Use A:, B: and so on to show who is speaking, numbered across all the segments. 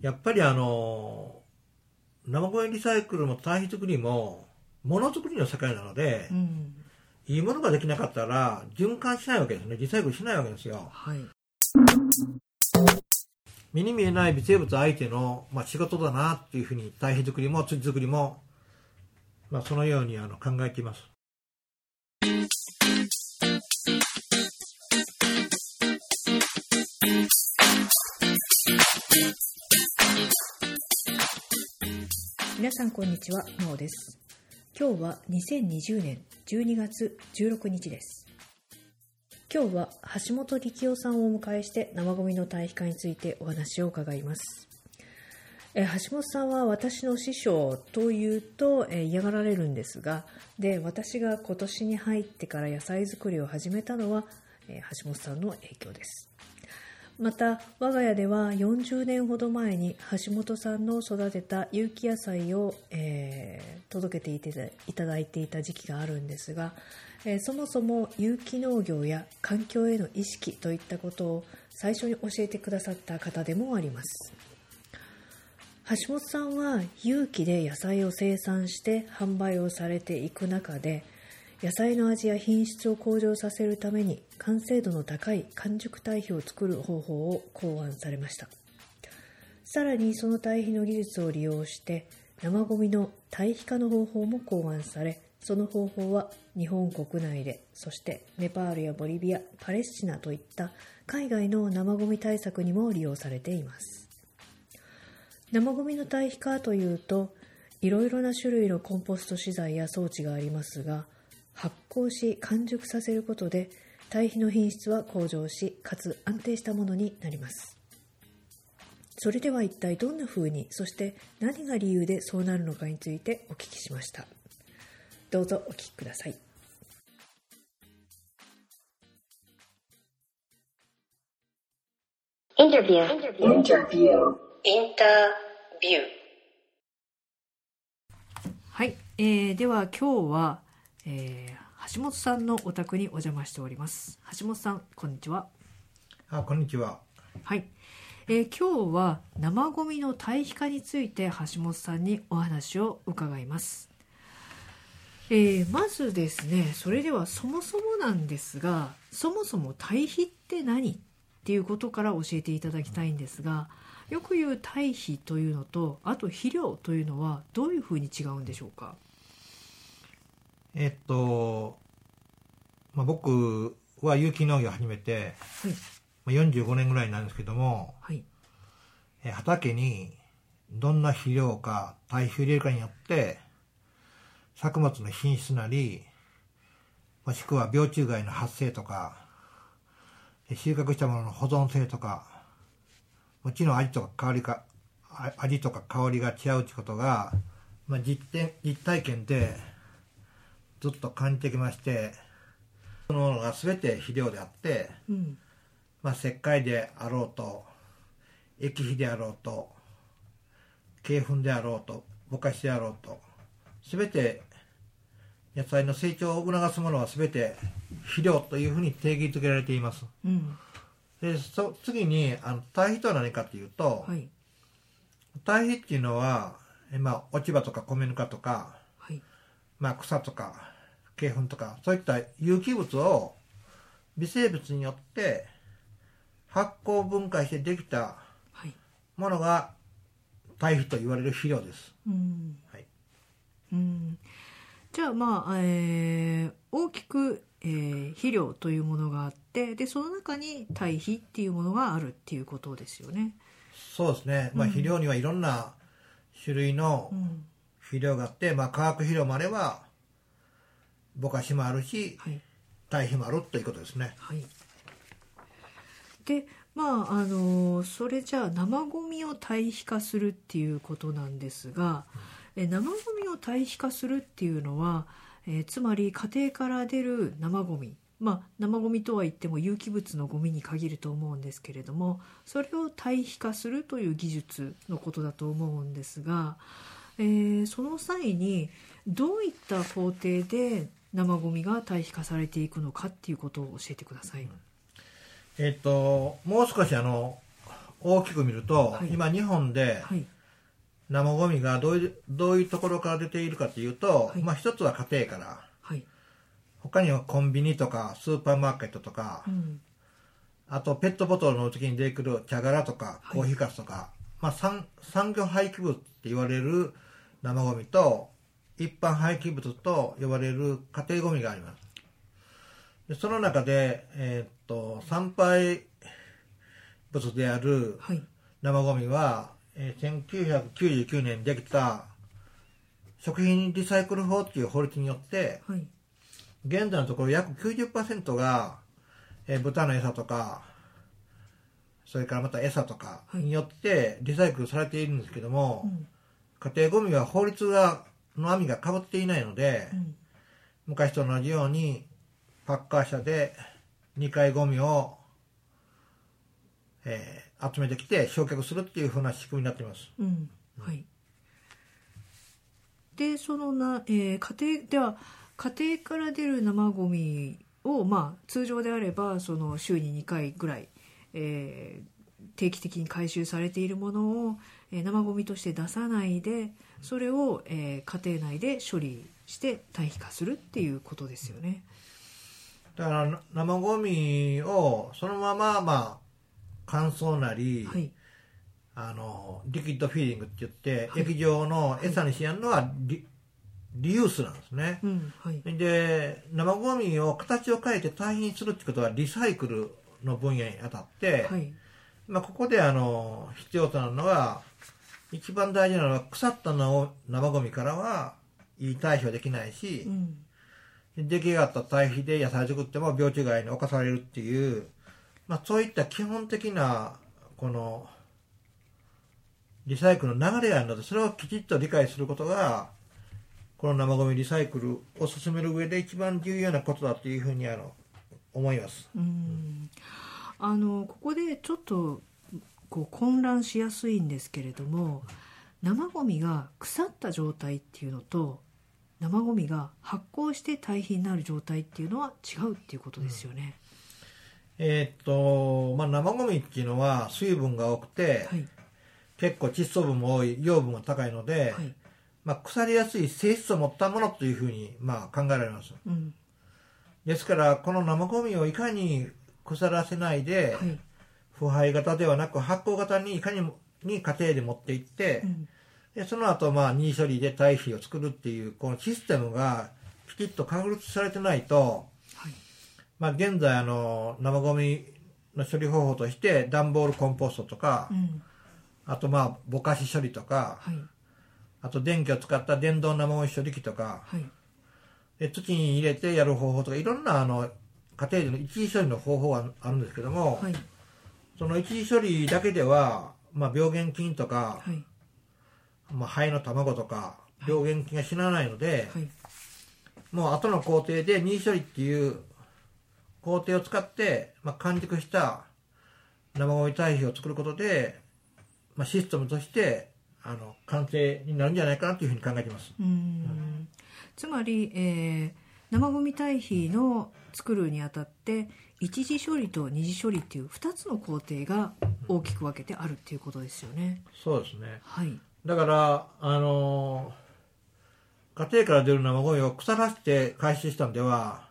A: やっぱりあの生ゴミリサイクルも堆肥作りもものづくりの世界なので、
B: うん。
A: いいものができなかったら循環しないわけですね。リサイクルしないわけですよ。
B: はい。
A: 目に見えない微生物相手の、まあ、仕事だなっていうふうに堆肥作りも土作りも、まあ、そのようにあの考えています
B: 皆さんこんにちは真央です。今日は2020年12月16日です。今日は橋本力夫さんをお迎えして生ゴミの堆肥化についてお話を伺います。え橋本さんは私の師匠というと、え嫌がられるんですがで私が今年に入ってから野菜作りを始めたのは、え橋本さんの影響です。また我が家では40年ほど前に橋本さんの育てた有機野菜を、えー届けていただいていた時期があるんですが、えーそもそも有機農業や環境への意識といったことを最初に教えてくださった方でもあります。橋本さんは有機で野菜を生産して販売をされていく中で野菜の味や品質を向上させるために完成度の高い完熟堆肥を作る方法を考案されました。さらにその堆肥の技術を利用して生ゴミの堆肥化の方法も考案されその方法は日本国内でそしてネパールやボリビアパレスチナといった海外の生ゴミ対策にも利用されています。生ゴミの堆肥化というといろいろな種類のコンポスト資材や装置がありますが酵し完熟させることで堆肥の品質は向上しかつ安定したものになりますそれでは一体どんな風にそして何が理由でそうなるのかについてお聞きしましたどうぞお聞きください
C: Interview.
D: Interview.
C: インタビュー。
B: はい、えーでは今日は、えー橋本さんのお宅にお邪魔しております。橋本さんこんにちは。
A: あこんにちは。
B: はい、えー今日は生ゴミの堆肥化について橋本さんにお話を伺います、えーまずですねそれではそもそもなんですがそもそも堆肥って何っていうことから教えていただきたいんですがよく言う堆肥というのとあと肥料というのはどういうふうに違うんでしょうか？
A: えっと、まあ、僕は有機農業を始めて、
B: はい。
A: まあ、45年ぐらいになるんですけども
B: はい。
A: え畑にどんな肥料か堆肥を入れるかによって作物の品質なりもしくは病虫害の発生とかえ収穫したものの保存性とかもちろん味とか香りかあ味とか香りが違うってことが、まあ、実験実体験でずっと感じてきましてそのものが全て肥料であって
B: うん。
A: まあ、石灰であろうと液肥であろうと鶏粉であろうとぼかしであろうと全て野菜の成長を促すものは全て肥料というふうに定義づけられています。
B: うん。
A: でそ次にあの堆肥とは何かというと、
B: はい。
A: 堆肥っていうのは、えまあ、落ち葉とか米ぬかとか、
B: はい
A: まあ、草とか鶏粉とかそういった有機物を微生物によって発酵分解してできた
B: はい。
A: ものが堆肥と言われる肥料です。
B: うん。
A: はい、
B: うん。じゃあまあ、えー大きく、えー肥料というものがあってでその中に堆肥っていうものがあるっていうことですよね。
A: そうですね、まあ、
B: うん。
A: 肥料にはいろんな種類の
B: うん
A: 肥料があって、まあ、化学肥料もあればぼかしもあるし
B: はい
A: 堆肥もあるということですね。
B: はい、でまああのそれじゃあ生ゴミを堆肥化するっていうことなんですが、え生ゴミを堆肥化するっていうのは、えーつまり家庭から出る生ゴミまあ生ゴミとは言っても有機物のゴミに限ると思うんですけれどもそれを堆肥化するという技術のことだと思うんですが、えーその際にどういった工程で生ゴミが堆肥化されていくのかっていうことを教えてください。
A: えっともう少しあの大きく見ると、
B: はい。
A: 今日本で
B: はい。
A: 生ゴミがどういうどういうところから出ているかというと、
B: はい。
A: まあ一つは家庭から。
B: はい。
A: 他にはコンビニとかスーパーマーケットとか、
B: うん。
A: あとペットボトルの時に出てくる茶殻とか
B: はい。
A: コーヒーかすとか、まあ、産産業廃棄物って言われる生ゴミと一般廃棄物と呼ばれる家庭ゴミがあります。でその中で、えーっと産廃物である
B: はい。
A: 生ゴミは、えー1999年にできた食品リサイクル法っていう法律によって
B: はい。
A: 現在のところ約90%が、えー豚の餌とかそれからまた餌とかによってリサイクルされているんですけども、
B: うん
A: 家庭ゴミは法律がの網がかぶっていないので、
B: うん。
A: 昔と同じようにパッカー車で2回ゴミを、えー集めてきて焼却するっていうふうな仕組みになっています。
B: うん。はい。でそのな、えー家庭では家庭から出る生ゴミをまあ通常であればその週に2回ぐらい、えー定期的に回収されているものを、えー生ゴミとして出さないでそれを、えー家庭内で処理して堆肥化するっていうことですよね。
A: だから生ゴミをそのまままあ乾燥なり、
B: はい。
A: あのリキッドフィーリングって言って、
B: はい。
A: 液状の餌にしやるのはリリユースなんですね、
B: うんはい。
A: で生ゴミを形を変えて堆肥にするってことはリサイクルの分野にあたって、
B: はい
A: まあ、ここであの必要となるのは一番大事なのは腐ったの生ゴミからはいい対処できないし
B: う、ん
A: 出来上がった堆肥で野菜作っても病虫害に侵されるっていう、まあ、そういった基本的なこのリサイクルの流れがあるのでそれをきちっと理解することがこの生ゴミリサイクルを進める上で一番重要なことだというふうにあの思います。
B: うんあのここでちょっとこう混乱しやすいんですけれども生ゴミが腐った状態っていうのと生ゴミが発酵して堆肥になる状態っていうのは違うっていうことですよね。
A: えーっと、まあ、生ゴミっていうのは水分が多くて、
B: はい。
A: 結構窒素分も多い養分が高いので、
B: はい。
A: まあ、腐りやすい性質を持ったものというふうに、まあ、考えられます。
B: うん。
A: ですからこの生ゴミをいかに腐らせないで、
B: はい。
A: 腐敗型ではなく発酵型にいかにもに家庭で持っていって、
B: うん。
A: でその後まあ任意処理で堆肥を作るっていうこのシステムがきちっと確立されてないと、
B: はい。
A: まあ、現在あの生ゴミの処理方法として段ボールコンポストとか、
B: うん。
A: あとまあぼかし処理とか
B: はい。
A: あと電気を使った電動生ゴミ処理機とか
B: はい。
A: で土に入れてやる方法とかいろんなあの家庭での一時処理の方法があるんですけども、
B: はい。
A: その一時処理だけでは、まあ、病原菌とか、
B: はい。
A: まあ、肺の卵とか病原菌が死なないので、
B: はい。
A: もう後の工程で任意処理っていう工程を使って、まあ、完熟した生ゴミ堆肥を作ることで、まあ、システムとしてあの完成になるんじゃないかなというふうに考えています。
B: うん。つまり、えー生ゴミ堆肥の作るにあたって一次処理と二次処理っていう2つの工程が大きく分けてあるっていうことですよね。
A: そうですね。
B: はい、
A: だから、あの家庭から出る生ゴミを腐らせて回収したんでは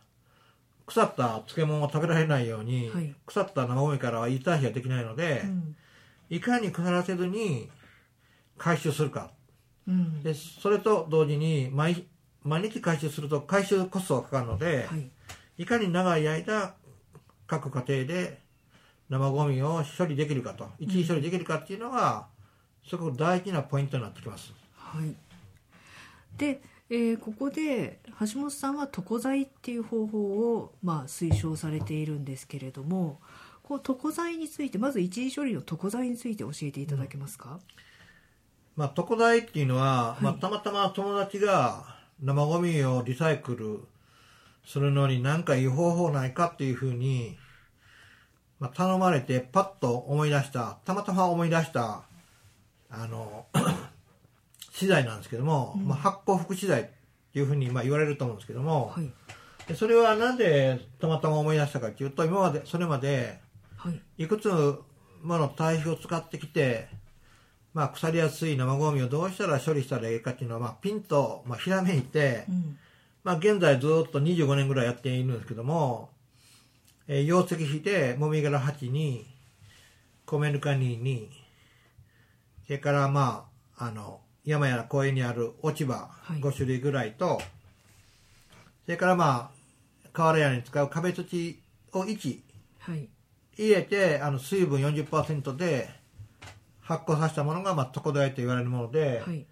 A: 腐った漬物を食べられないように、
B: はい。
A: 腐った生ゴミからはいい堆肥ができないので、
B: うん。
A: いかに腐らせずに回収するか。
B: うん。
A: でそれと同時に毎毎日回収すると回収コストがかかるので、
B: はい
A: い、かに長い間各家庭で生ゴミを処理できるかと一時処理できるかっていうのが、すごく大事なポイントになってきます。
B: はい、で、えーここで橋本さんは床材っていう方法を、まあ、推奨されているんですけれどもこう床材についてまず一時処理の床材について教えていただけますか、
A: まあ、床材っていうのは、
B: い。
A: まあ、たまたま友達が生ゴミをリサイクルするのに何かいい方法ないかっていうふうに、まあ、頼まれてパッと思い出したたまたま思い出したあの 資材なんですけども、
B: うん。
A: まあ、発酵副資材っていうふうにまあ言われると思うんですけども、
B: はい。
A: でそれはなぜたまたま思い出したかっていうと今までそれまで
B: はい。
A: いくつもの堆肥を使ってきて、まあ、腐りやすい生ゴミをどうしたら処理したらいいかっていうのを、まあ、ピンと、まあ、ひらめいて、
B: うん
A: まあ、現在ずっと25年ぐらいやっているんですけども、えー溶石比でもみ殻8に米ぬか2にそれからまああの山や公園にある落ち葉
B: い。
A: 5種類ぐらいと、それからまあ瓦屋根に使う壁土を1
B: はい。
A: 入れてあの水分40%で発酵させたものが、まあ、床材と言われるもので、
B: はい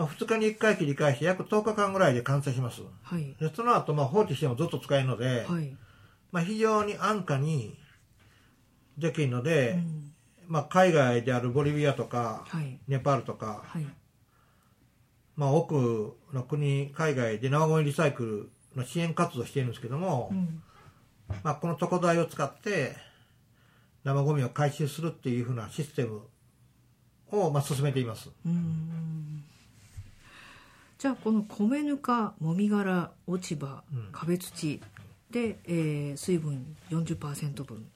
A: まあ、2日に1回切り返して約10日間ぐらいで完成します。
B: はい。
A: でその後まあ放置してもずっと使えるので、
B: はい。
A: まあ、非常に安価にできるので、
B: うん。
A: まあ、海外であるボリビアとか、
B: はい。
A: ネパールとか、
B: はい。
A: まあ、多くの国海外で生ゴミリサイクルの支援活動をしているんですけども、
B: うん。
A: まあ、この床材を使って生ゴミを回収するっていうふうなシステムを、まあ、進めています。
B: うんじゃあこの米ぬかもみ殻落ち葉
A: うん。
B: 壁土で、えー水分40%分。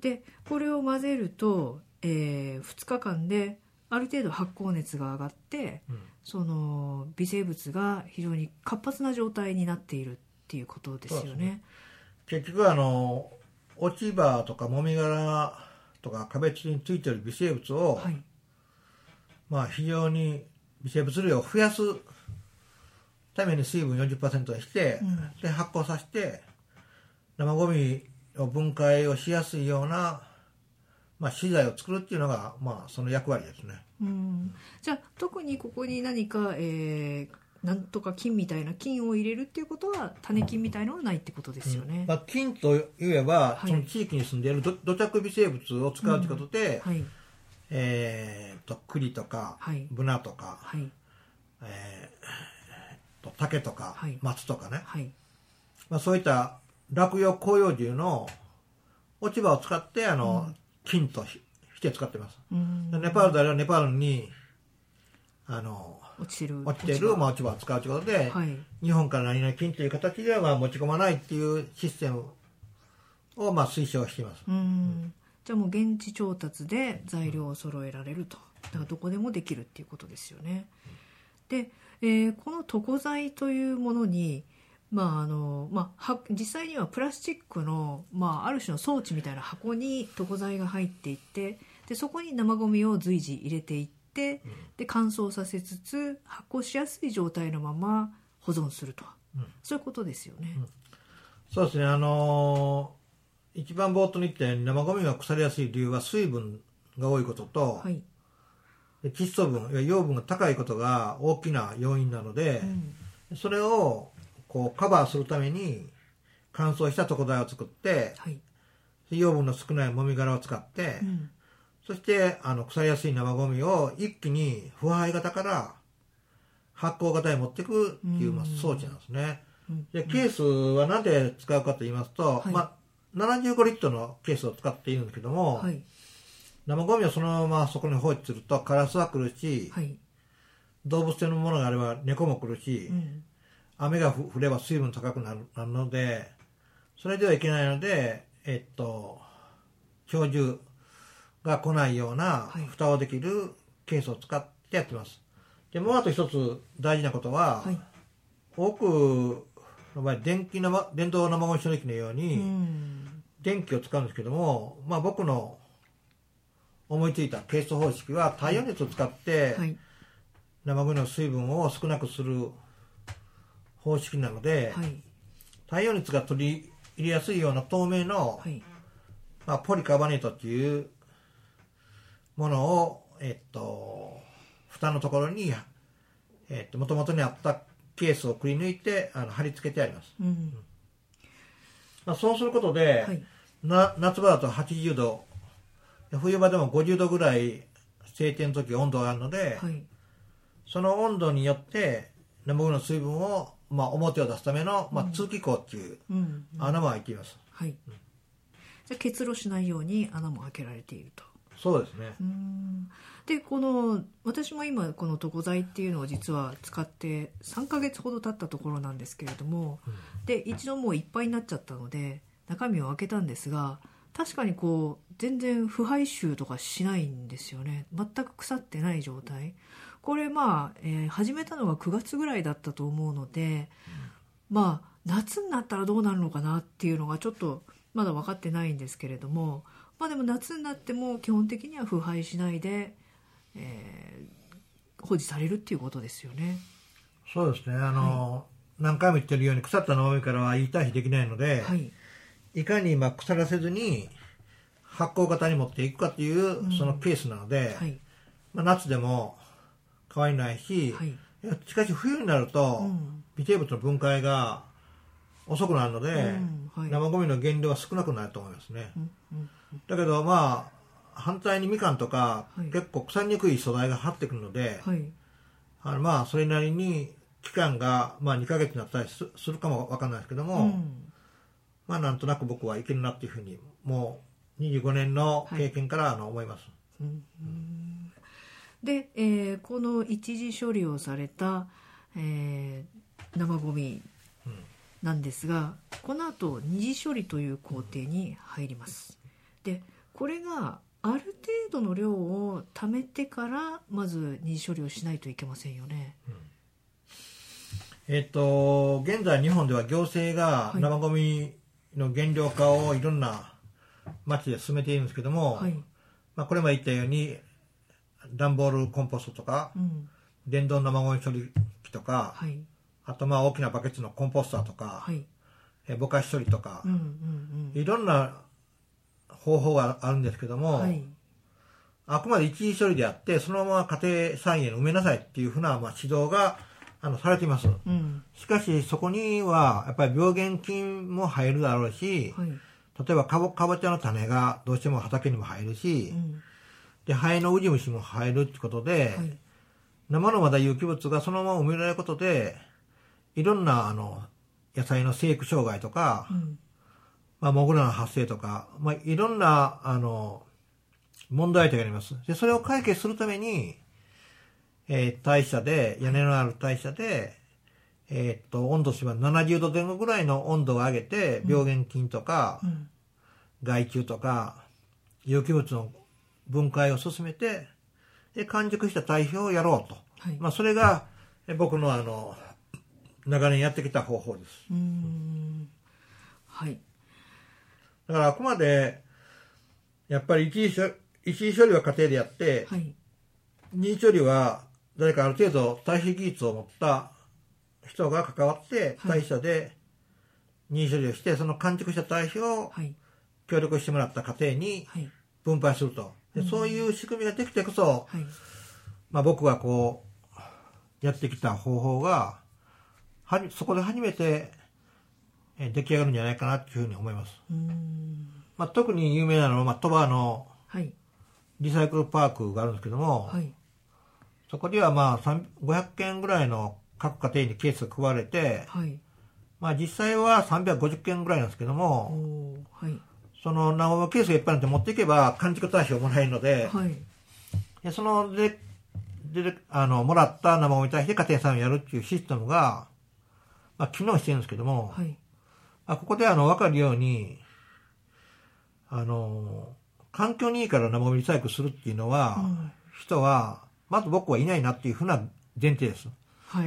B: でこれを混ぜると、え2日間である程度発酵熱が上がって
A: うん。
B: その微生物が非常に活発な状態になっているっていうことですよ
A: そうです
B: ね。
A: 結局あの落ち葉とかもみ殻とか壁土についている微生物を、
B: はい。
A: まあ、非常に微生物量を増やすために水分40%にして、
B: うん。
A: で発酵させて生ゴミを分解をしやすいような、まあ、資材を作るっていうのが、まあ、その役割ですね。
B: うん。じゃあ特にここに何か、えーなんとか菌みたいな菌を入れるっていうことは種菌みたいのはないってことですよね。
A: まあ、菌といえば、
B: はい。
A: その地域に住んでいる土土着微生物を使うということで、
B: はい。
A: えー、と栗とか、
B: はい。
A: ブナとか、
B: はい。
A: えー、と竹とか、
B: はい。
A: 松とかね、
B: はい。
A: まあ、そういった落葉広葉樹の落ち葉を使ってあの、菌とひして使ってます。
B: うん。
A: でネパールであればネパールにあの
B: 落ちてる。
A: 落ちてるまあ落ち葉を使うということで、
B: はい。
A: 日本から何々菌という形ではまあ持ち込まないっていうシステムをまあ推奨しています。
B: うん。じゃあもう現地調達で材料を揃えられると。だからどこでもできるっていうことですよね。で、えーこの床材というものにまああのまあ、は実際にはプラスチックの、まあ、ある種の装置みたいな箱に床材が入っていってでそこに生ゴミを随時入れていってで乾燥させつつ発酵しやすい状態のまま保存すると、
A: うん。
B: そういうことですよね。
A: そうですね。あのー一番冒頭に言ったように生ゴミが腐りやすい理由は水分が多いことと、
B: はい。
A: で窒素分養分が高いことが大きな要因なので
B: う、ん。
A: それをこうカバーするために乾燥した床材を作って
B: はい。
A: 養分の少ないもみ殻を使って、
B: うん。
A: そしてあの腐りやすい生ゴミを一気に腐敗型から発酵型へ持っていくっていう、まあ
B: うん
A: 装置なんですね。
B: うん。
A: でケースは何で使うかと言いますと、
B: はい。
A: まあ、75リットルのケースを使っているんですけども、
B: はい
A: 生ゴミをそのままそこに放置するとカラスは来るし、
B: はい。
A: 動物性のものがあれば猫も来るし、
B: うん。
A: 雨が降れば水分高くなるなるのでそれではいけないのでえっと鳥獣が来ないような
B: はい。
A: 蓋をできるケースを使ってやってます。でもうあと一つ大事なことは、
B: はい。
A: 多くの場合電気生電動生ゴミ処理機のよう
B: う
A: に
B: ん。
A: 電気を使うんですけども、まあ、僕の思いついたケース方式は太陽熱を使って、
B: はい。
A: 生ゴミの水分を少なくする方式なので、
B: はい。
A: 太陽熱が取り入れやすいような透明の、
B: はい。
A: まあ、ポリカーボネートっていうものを、えっと、蓋のところに、えっと、元々にあったケースをくり抜いてあの貼り付けてあります、
B: うん。
A: まあ、そうすることで、
B: はい。
A: な夏場だと80度冬場でも50度ぐらい晴天の時温度があるので、
B: はい。
A: その温度によって生ゴミの水分を、まあ、表を出すための、まあ、通気口っていう
B: うん
A: 穴も開いています、
B: はい。じゃあ結露しないように穴も開けられていると。
A: そうですね。
B: うん。でこの私も今この床材っていうのを実は使って3ヶ月ほど経ったところなんですけれども、で一度もういっぱいになっちゃったので中身を開けたんですが確かにこう全然腐敗臭とかしないんですよね。全く腐ってない状態。これまあ、えー始めたのが9月ぐらいだったと思うので、まあ夏になったらどうなるのかなっていうのがちょっとまだ分かってないんですけれどもまあでも夏になっても基本的には腐敗しないで、えー保持されるっていうことですよね。
A: そうですね。あの、何回も言ってるように腐った生ゴミからはいい対比できないので、
B: はい
A: いかにまあ腐らせずに発酵型に持っていくかっていうそのケースなので、
B: はい。
A: まあ、夏でも変わりないし、
B: はい。
A: しかし冬になると、
B: うん。
A: 微生物の分解が遅くなるので、
B: うん。はい。
A: 生ゴミの減量は少なくなると思いますね、
B: うんうん
A: だけどまあ反対にみかんとか、
B: はい。
A: 結構腐りにくい素材が張ってくるので、
B: はい。
A: あのまあそれなりに期間がまあ2ヶ月になったりすするかもわかんないですけども、
B: うん
A: まあなんとなく僕はいけるなっていうふうにもう25年の経験からあの思います、
B: で、えーこの一次処理をされた、えー生ゴミなんですが、この後二次処理という工程に入ります。でこれがある程度の量を貯めてからまず二次処理をしないといけませんよね。
A: えっ、と現在日本では行政が
B: はい。
A: 生ゴミの減量化をいろんな町で進めているんですけども、
B: はい、
A: まあ、これも言ったように段ボールコンポストとか
B: うん。
A: 電動生ゴミ処理機とか、
B: はい。
A: あとまあ大きなバケツのコンポスターとか、
B: はい。
A: えぼかし処理とか
B: うん、うん
A: いろんな方法があるんですけども、
B: うんはい。
A: あくまで一時処理であってそのまま家庭菜園に埋めなさいっていうふうな、まあ、指導があのされています。
B: うん。
A: しかしそこにはやっぱり病原菌も入るだろうし、
B: はい。
A: 例えばかぼかぼちゃの種がどうしても畑にも入るし、
B: うん。
A: でハエのウジ虫も入るってことで、
B: はい。
A: 生のまだ有機物がそのまま埋められることでいろんなあの野菜の生育障害とか、
B: うん。
A: まあ、モグラの発生とか、まあ、いろんなあの問題点があります。でそれを解決するために、えー大社で屋根のある大社で、えーっと温度は70度前後ぐらいの温度を上げて病原菌とか、
B: うん。
A: 害虫とか有機物の分解を進めてで完熟した堆肥をやろうと、
B: はい。
A: まあ、それがえ僕のあの長年やってきた方法です。
B: うーん。はい。
A: だからあくまでやっぱり一時処一時処理は家庭でやって、
B: はい。
A: 二次処理は誰かある程度堆肥技術を持った人が関わって
B: はい。
A: 大社で二次処理をしてその完熟した堆肥を
B: はい。
A: 協力してもらった家庭に
B: はい。
A: 分配すると。でそういう仕組みができてこそ、
B: はい。
A: まあ、僕がこうやってきた方法がはじそこで初めてえー出来上がるんじゃないかなっていうふうに思います、まあ、特に有名なのは、まあ、鳥羽の
B: はい。
A: リサイクルパークがあるんですけども、
B: はい
A: そこではまあ3 500件ぐらいの各家庭にケースが配られて、
B: はい。
A: まあ、実際は350件ぐらいなんですけど
B: お
A: も、
B: ーはい。
A: その生ゴミケースがいっぱいなんて持っていけば完熟堆肥をもらえるので、
B: はい。
A: でそのでであのもらった生ゴミ堆肥で家庭菜園をやるっていうシステムが、まあ、機能してるんですけども、
B: はい。
A: まあ、ここであの分かるようにあの環境にいいから生ゴミリサイクルするっていうのは、
B: うん
A: 人はまず僕はいないなっていうふうな前提です。
B: は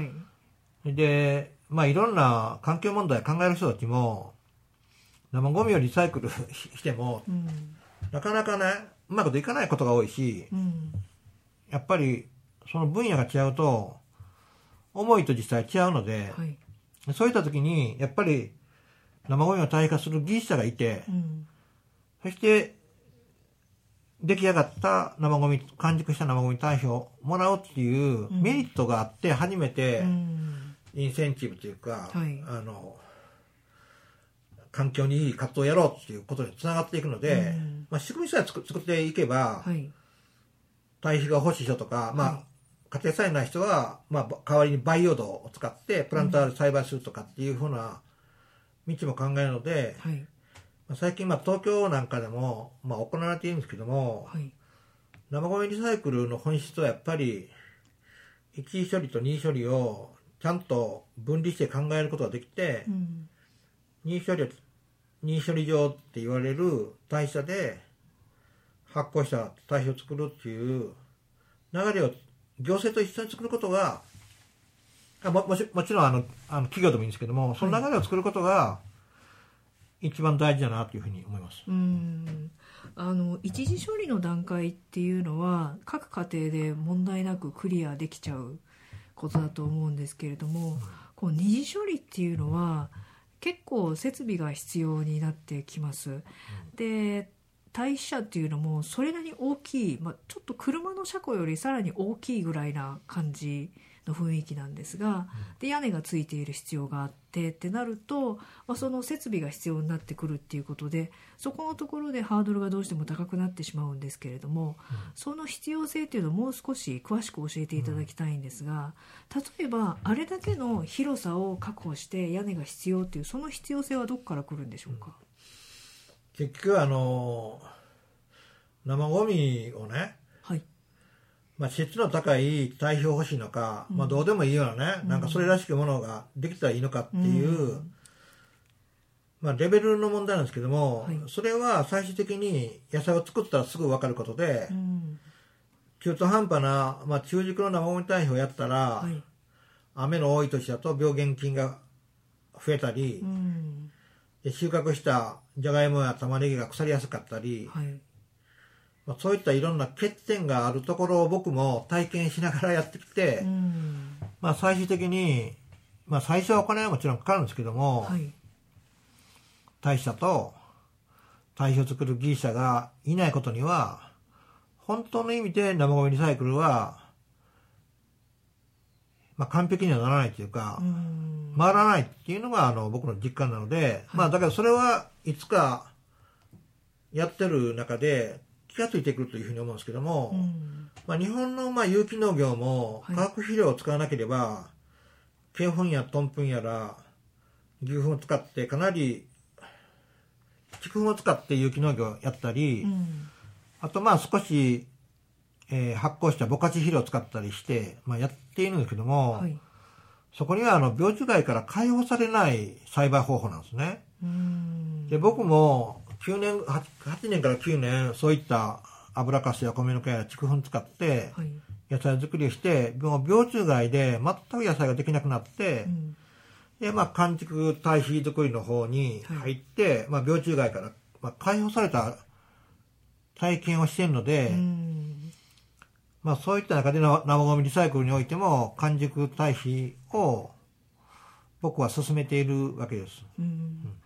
B: い。
A: でまあいろんな環境問題を考える人たちも生ゴミをリサイクル しても
B: うん。
A: なかなかねうまくいかないことが多いし
B: うん。
A: やっぱりその分野が違うと思いと実際違うので、
B: はい。
A: そういった時にやっぱり生ゴミを堆肥化する技術者がいて、
B: うん。
A: そして出来上がった生ゴミ完熟した生ゴミ堆肥をもらうっていう
B: うん。
A: メリットがあって初めて
B: うん。
A: インセンティブというか、
B: はい。
A: あの環境にいい活動をやろうっていうことにつながっていくので、
B: うん。
A: まあ、仕組みさえ作作っていけば、
B: はい。
A: 堆肥が欲しい人とか、まあ、
B: はい。
A: 家庭菜園ない人は、まあ、代わりに培養土を使ってプランターで栽培するとかっていうふうな道も考えるので、
B: はい。
A: まあ最近、まあ、東京なんかでも、まあ、行われているんですけども、
B: はい。
A: 生ゴミリサイクルの本質はやっぱり一次処理と二次処理をちゃんと分離して考えることができて、
B: うん。
A: 二次処理を任意処理場って言われる代謝で発酵した堆肥を作るっていう流れを行政と一緒に作ることがあももちもちろんあのあの企業でもいいんですけどもその流れを作ることが一番大事だなというふうに思います。
B: うんあの一次処理の段階っていうのは各家庭で問題なくクリアできちゃうことだと思うんですけれども、こう二次処理っていうのは結構設備が必要になってきます。で退避車っていうのもそれなりに大きい、まあ、ちょっと車の車庫よりさらに大きいぐらいな感じの雰囲気なんですが、で屋根がついている必要があってってなると、まあ、その設備が必要になってくるっていうことでそこのところでハードルがどうしても高くなってしまうんですけれども、その必要性っていうのをもう少し詳しく教えていただきたいんですが例えばあれだけの広さを確保して屋根が必要っていうその必要性はどこから来るんでしょうか、
A: 結局あの生ゴミをね
B: はい
A: まあ、質の高い堆肥を欲しいのか、まあ、どうでもいいようなね、なんかそれらしきものができたらいいのかっていう、
B: うん
A: まあ、レベルの問題なんですけども、
B: はい
A: それは最終的に野菜を作ったらすぐ分かることで、
B: うん
A: 中途半端な、まあ、中軸の生ゴミ堆肥をやったら、
B: はい
A: 雨の多い年だと病原菌が増えたり収穫したじゃがいもや玉ねぎが腐りやすかったり、
B: はい
A: まあ、そういったいろんな欠点があるところを僕も体験しながらやってきて、
B: うん。
A: まあ、最終的に、まあ、最初はお金はもちろんかかるんですけども、
B: はい。
A: 大社と堆肥を作る技術者がいないことには本当の意味で生ゴミリサイクルは、まあ、完璧にはならないというか、
B: うん。
A: 回らないっていうのがあの僕の実感なので、まあだからそれはいつかやってる中で気がついてくるというふうに思うんですけども、
B: うん。
A: まあ、日本のまあ有機農業も
B: はい。
A: 化学肥料を使わなければ、鶏粉やトンプンやら牛糞を使ってかなり畜粉を使って有機農業をやったり、
B: うん。
A: あとまあ少し、えー発酵したボカチ肥料を使ったりして、まあ、やっているんですけども、
B: はい。
A: そこにはあの病虫害から解放されない栽培方法なんですね。
B: うん。
A: で僕も9年 8, 8年から9年そういった油かすや米の毛や畜粉使って
B: はい。
A: 野菜作りをしてもう病虫害で全く野菜ができなくなって、
B: うん。
A: でまあ完熟堆肥作りの方に入って、まあ、病虫害から、まあ、解放された体験をしているので、
B: うん。
A: まあ、そういった中での生ゴミリサイクルにおいても完熟堆肥を僕は進めているわけです。
B: うん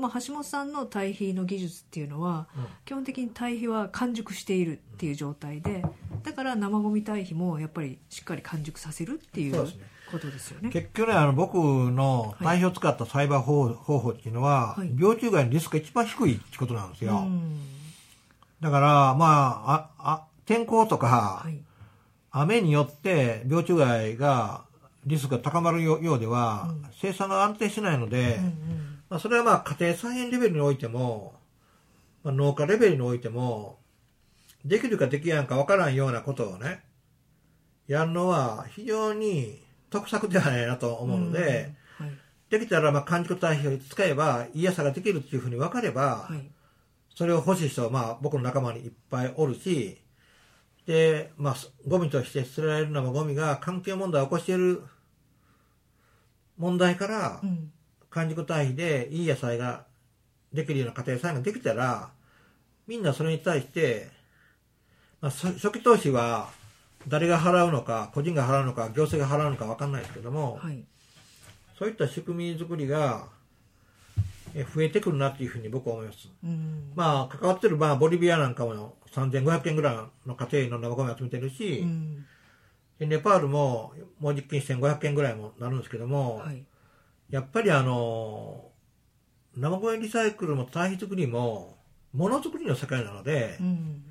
B: まあ、橋本さんの堆肥の技術っていうのは、
A: うん。
B: 基本的に堆肥は完熟しているっていう状態でだから生ゴミ堆肥もやっぱりしっかり完熟させるっていうことですよね。
A: 結局ねあの僕の堆肥を使った栽培方方法っていうのは、
B: はい。
A: 病虫害のリスクが一番低いってことなんですよ、
B: うん。
A: だからまあああ天候とか、
B: はい。
A: 雨によって病虫害がリスクが高まるよようでは、
B: うん。
A: 生産が安定しないので、
B: うんうん
A: まあ、それはまあ家庭菜園レベルにおいても、まあ、農家レベルにおいてもできるかできやんかわからんようなことをねやるのは非常に得策ではないなと思うので、
B: うんはい。
A: できたらまあ完熟堆肥を使えばいい野菜ができるっていうふうに分かれば、
B: はい。
A: それを欲しい人はまあ僕の仲間にいっぱいおるしで、まあ、ゴミとして捨てられるのもゴミが環境問題を起こしている問題から、
B: うん
A: 完熟堆肥でいい野菜ができるような家庭菜園ができたらみんなそれに対して、まあ、そ初期投資は誰が払うのか個人が払うのか行政が払うのか分かんないですけども、
B: はい。
A: そういった仕組み作りがえ増えてくるなっていうふうに僕は思います。
B: うん。
A: まあ、関わってる、まあ、ボリビアなんかも3500件ぐらいの家庭の生ゴミ集めてるし、
B: うん。
A: でネパールももう実験1500件ぐらいもなるんですけども、
B: はい
A: やっぱりあの、生ゴミリサイクルも堆肥作りも、ものづくりの世界なので
B: う、ん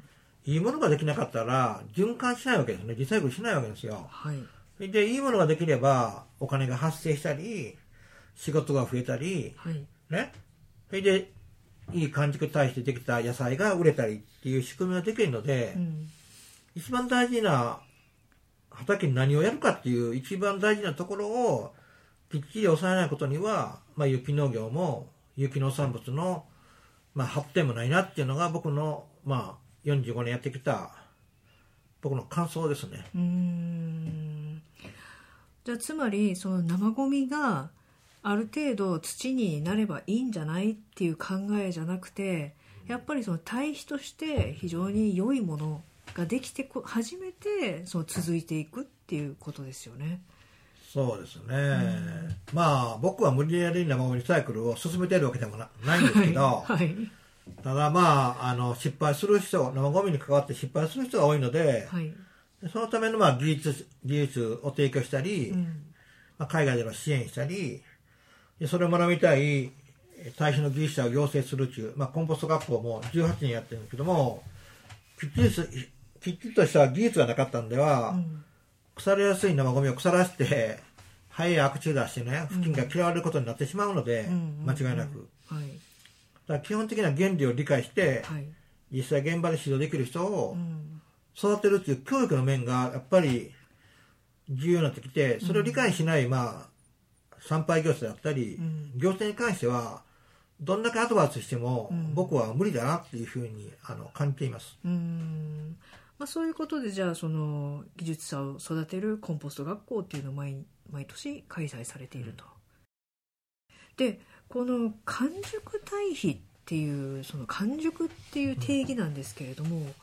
A: いいものができなかったら循環しないわけですね。リサイクルしないわけですよ。
B: はい
A: で、いいものができれば、お金が発生したり、仕事が増えたり、
B: はい
A: ね。それで、いい完熟堆肥でできた野菜が売れたりっていう仕組みができるので、
B: うん
A: 一番大事な畑に何をやるかっていう一番大事なところをきっちり抑えないことには、まあ、有機農業も有機農産物の、まあ、発展もないなっていうのが僕の、まあ、45年やってきた僕の感想ですね。
B: うーんじゃあつまりその生ゴミがある程度土になればいいんじゃないっていう考えじゃなくてやっぱりその堆肥として非常に良いものができてこ初めてその続いていくっていうことですよね。
A: そうですね。まあ、僕は無理やり生ゴミリサイクルを進めてるわけでもなないんですけど、
B: はい、はい。
A: ただまあ、あの、失敗する人、生ゴミに関わって失敗する人が多いので、
B: はい。
A: そのためのまあ技術、技術を提供したり、
B: うん。
A: まあ、海外での支援したり、でそれを学びたいえー堆肥の技術者を養成するという、まあ、コンポスト学校も18年やってるんですけども、きっちりすきっちりとした技術がなかったんでは、
B: うん
A: 腐れやすい生ゴミを腐らせて、肺や悪臭出してね、付近が嫌われることになってしまうので、
B: うん。
A: 間違いなく。
B: はい。
A: だから基本的な原理を理解して、
B: はい。
A: 実際現場で指導できる人を
B: うん。
A: 育てるっていう教育の面がやっぱり重要になってきて、それを理解しない、まあ、参拝業者だったり、
B: うん。
A: 行政に関しては、どんだけアドバイスしても、
B: うん。
A: 僕は無理だなっていうふうにあの感じています。
B: うんまあ、そういうことでじゃあその技術者を育てるコンポスト学校っていうのを毎毎年開催されていると。でこの完熟堆肥っていうその完熟っていう定義なんですけれども、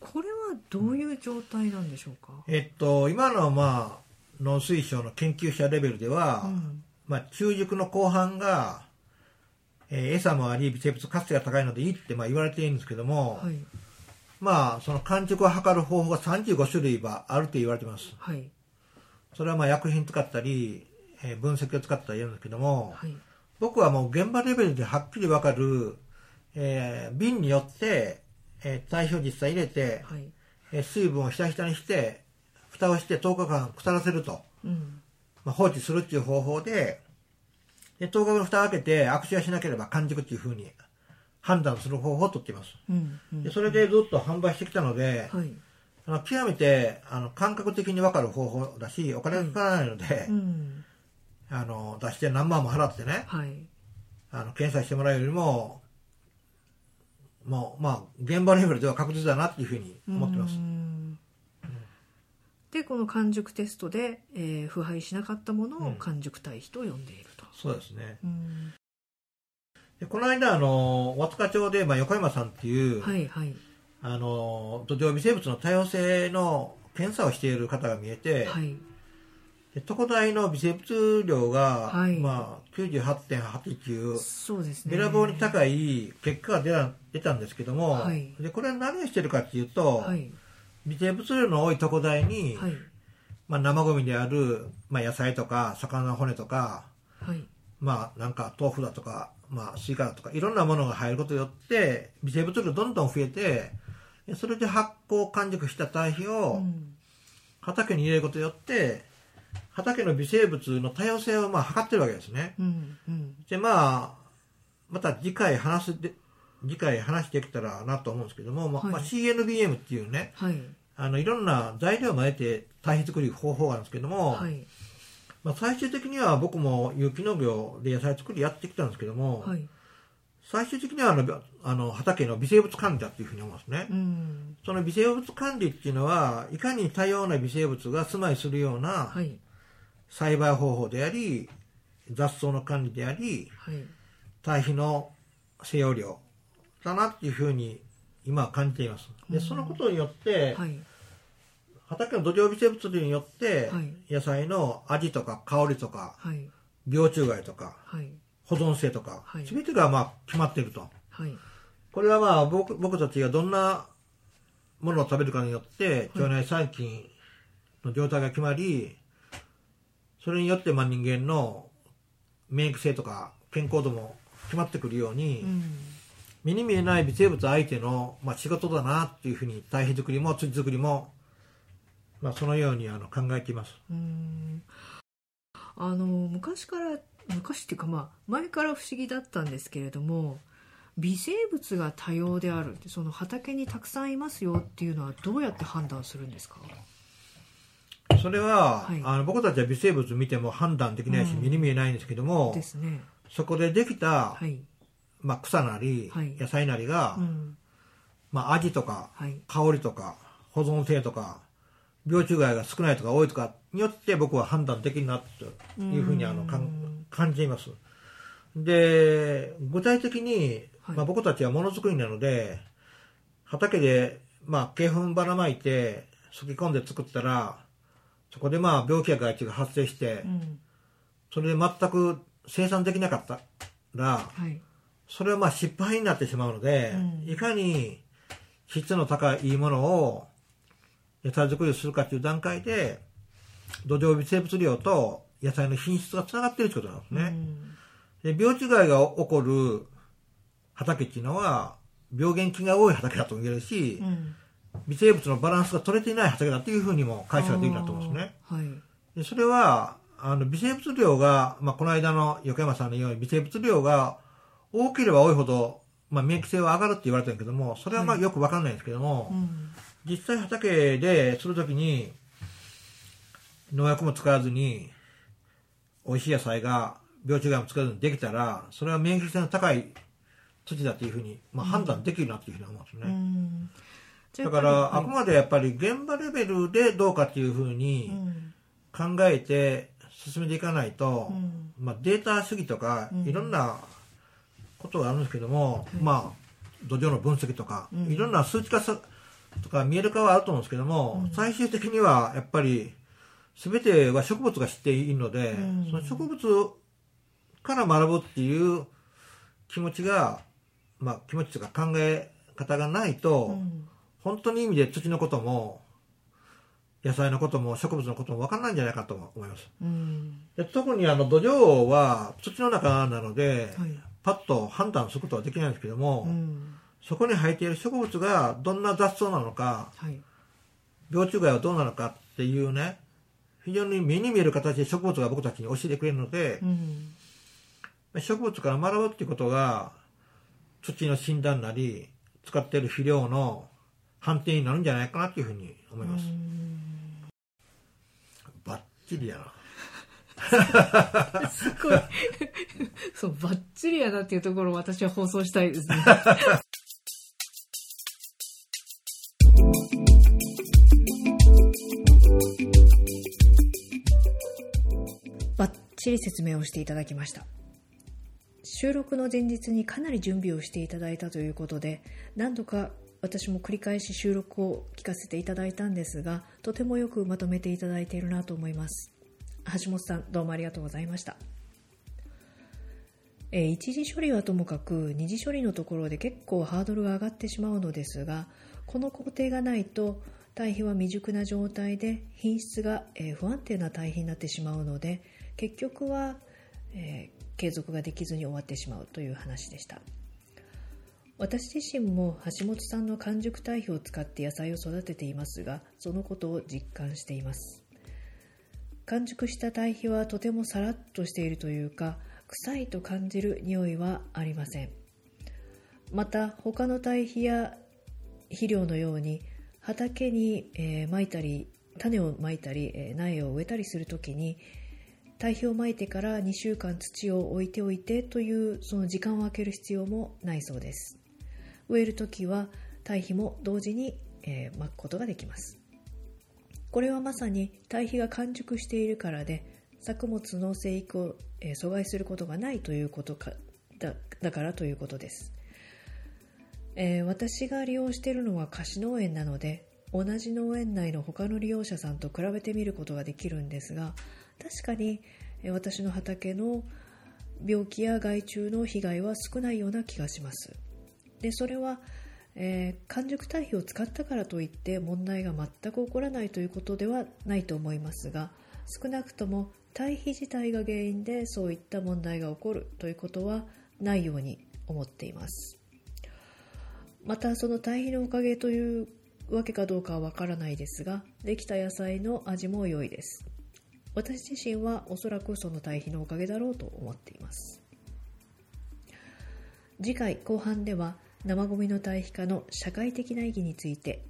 B: これはどういう状態なんでしょうか、
A: えっと、今の、まあ、農水省の研究者レベルでは、
B: うん。
A: まあ、中熟の後半が、えー餌もあり微生物活性が高いのでいいってまあ言われているんですけども、
B: はい
A: まあその完熟を測る方法が35種類はあると言われてます。
B: はい。
A: それはまあ薬品使ったり、えー分析を使ったりやるんですけども、
B: はい。
A: 僕はもう現場レベルではっきり分かる、えー瓶によって、えー堆肥を実際入れて、
B: はい。
A: えー水分をひたひたにして蓋をして10日間腐らせると、
B: うん。
A: まあ、放置するっていう方法でで10日後の蓋を開けて悪臭はしなければ完熟っていうふうに判断する方法をとっています。
B: うんうん。
A: でそれでずっと販売してきたので、
B: はい。
A: あの極めてあの感覚的に分かる方法だしお金がかからないので、
B: うん。
A: あの出して何万も払ってね
B: はい。
A: あの検査してもらうよりももうまあ現場レベルでは確実だなっていうふうに思ってます。
B: うん。でこの完熟テストで、えー腐敗しなかったものを
A: うん。
B: 完熟堆肥と呼んでいると、
A: そうですね。
B: うん。
A: でこの間あの和塚町で、まあ、横山さんっていう、
B: はいはい。
A: あの土壌微生物の多様性の検査をしている方が見えて、
B: はい。
A: で特大の微生物量が、
B: はい。
A: まあ、98.89
B: そうですね。
A: べらぼうに高い結果が出た出たんですけども、
B: はい。
A: でこれは何をしてるかっていうと、
B: はい。
A: 微生物量の多い特大に、
B: はい。
A: まあ、生ゴミである、まあ、野菜とか魚の骨とか、
B: はい。
A: まあ、なんか豆腐だとか、まあ、スイカだとかいろんなものが入ることによって微生物量どんどん増えてでそれで発酵完熟した堆肥を、
B: うん。
A: 畑に入れることによって畑の微生物の多様性をまあ測ってるわけですね。
B: うんうん。
A: でまあまた次回話すで次回話できたらなと思うんですけども、まあ
B: はい。
A: まあ CNBM っていうね
B: はい。
A: あのいろんな材料を混ぜて堆肥作り方法があるんですけども、
B: はい
A: まあ、最終的には僕も有機農業で野菜作りやってきたんですけども、
B: はい。
A: 最終的にはあのあの畑の微生物管理だっていうふうに思うんですね、
B: うん。
A: その微生物管理っていうのはいかに多様な微生物が住まいするような
B: はい。
A: 栽培方法であり雑草の管理であり
B: はい。
A: 堆肥の使用量だなっていうふうに今は感じています。でそのことによって、
B: はい
A: 畑の土壌微生物によって
B: はい。
A: 野菜の味とか香りとか
B: はい。
A: 病虫害とか
B: はい。
A: 保存性とか、
B: はい。
A: 全てがまあ決まっていると。
B: はい。
A: これはまあ僕僕たちがどんなものを食べるかによって腸内細菌の状態が決まりそれによってまあ人間の免疫性とか健康度も決まってくるように、
B: うん。
A: 目に見えない微生物相手の、まあ、仕事だなっていうふうに堆肥作りも土作りも、まあ、そのようにあの考えています。
B: うん。あの昔から昔っていうかまあ前から不思議だったんですけれども微生物が多様であるその畑にたくさんいますよっていうのはどうやって判断するんですか？
A: それは、
B: はい。
A: あの僕たちは微生物見ても判断できないし、
B: うん。
A: 目に見えないんですけども
B: ですね。
A: そこでできた
B: はい。
A: まあ、草なり、
B: はい。
A: 野菜なりが、
B: うん。
A: まあ、味とか、
B: はい。
A: 香りとか保存性とか病虫害が少ないとか多いとかによって僕は判断できるなというふうにあのかん感じます。で具体的に、
B: はい。
A: まあ、僕たちはものづくりなので畑で、まあ、鶏粉ばらまいてすき込んで作ったらそこでまあ病気や害虫が発生して、
B: うん。
A: それで全く生産できなかったら
B: はい。
A: それはまあ失敗になってしまうので、
B: うん。
A: いかに質の高いものを野菜作りをするかという段階で土壌微生物量と野菜の品質がつながっているということなんですね、で病虫害が起こる畑っていうのは病原菌が多い畑だと言えるし、
B: うん。うん
A: 微生物のバランスが取れていない畑だというふうにも解釈できるなと思うんですね。
B: はい。
A: でそれはあの微生物量が、まあ、この間の横山さんのように微生物量が多ければ多いほど、まあ、免疫性は上がるって言われてるけどもそれはまあ
B: はい。
A: よくわかんないんですけども、
B: うん
A: 実際畑でするときに農薬も使わずに美味しい野菜が病虫害も使わずにできたらそれは免疫性の高い土地だというふうに、まあ、判断できるなというふうに思うんですね。
B: うん。
A: だから、あくまでやっぱり現場レベルでどうかっていうふうに、
B: うん
A: 考えて進めていかないと、
B: うん。
A: まあ、データ主義とか
B: うん。
A: いろんなことがあるんですけども、まあ、土壌の分析とか、
B: うん。
A: いろんな数値化さとか見える化はあると思うんですけども、
B: うん。
A: 最終的にはやっぱり全ては植物が知っているので、
B: うん。
A: その植物から学ぶっていう気持ちが、まあ、気持ちというか考え方がないと、
B: うん。
A: 本当に意味で土のことも野菜のことも植物のことも分からないんじゃないかと思います。
B: うん。
A: で特にあの土壌は土の中なので、
B: はい。
A: パッと判断することはできないんですけども、
B: うん
A: そこに生えている植物がどんな雑草なのか
B: はい。
A: 病虫害はどうなのかっていうね非常に目に見える形で植物が僕たちに教えてくれるので
B: う、ん。
A: 植物から学ぶっていうことが土の診断なり使っている肥料の判定になるんじゃないかなというふうに思います、バッチリやな。
B: すごい。そうバッチリやなっていうところを私は放送したいですね バッチリ説明をしていただきました。収録の前日にかなり準備をしていただいたということで何度か私も繰り返し収録を聞かせていただいたんですがとてもよくまとめていただいているなと思います。橋本さんどうもありがとうございました。えー一次処理はともかく二次処理のところで結構ハードルが上がってしまうのですがこの工程がないと堆肥は未熟な状態で品質がえ不安定な堆肥になってしまうので結局は、え継続ができずに終わってしまうという話でした。私自身も橋本さんの完熟堆肥を使って野菜を育てていますがそのことを実感しています。完熟した堆肥はとてもさらっとしているというか臭いと感じる匂いはありません。また他の堆肥や肥料のように畑に、えー撒いたり種をまいたり、えー苗を植えたりするときに堆肥をまいてから2週間土を置いておいてというその時間を空ける必要もないそうです。植えるときは堆肥も同時に、えーまくことができます。これはまさに堆肥が完熟しているからで作物の生育を、えー阻害することがないということかだだからということです、えー私が利用しているのは貸し農園なので同じ農園内の他の利用者さんと比べてみることができるんですが確かに、私の畑の病気や害虫の被害は少ないような気がします。でそれは、えー完熟堆肥を使ったからといって問題が全く起こらないということではないと思いますが少なくとも堆肥自体が原因でそういった問題が起こるということはないように思っています。またその堆肥のおかげというわけかどうかはわからないですができた野菜の味も良いです。私自身はおそらくその堆肥のおかげだろうと思っています。次回後半では生ゴミの堆肥化の社会的な意義について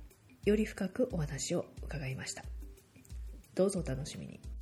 B: より深くお話を伺いました。どうぞお楽しみに。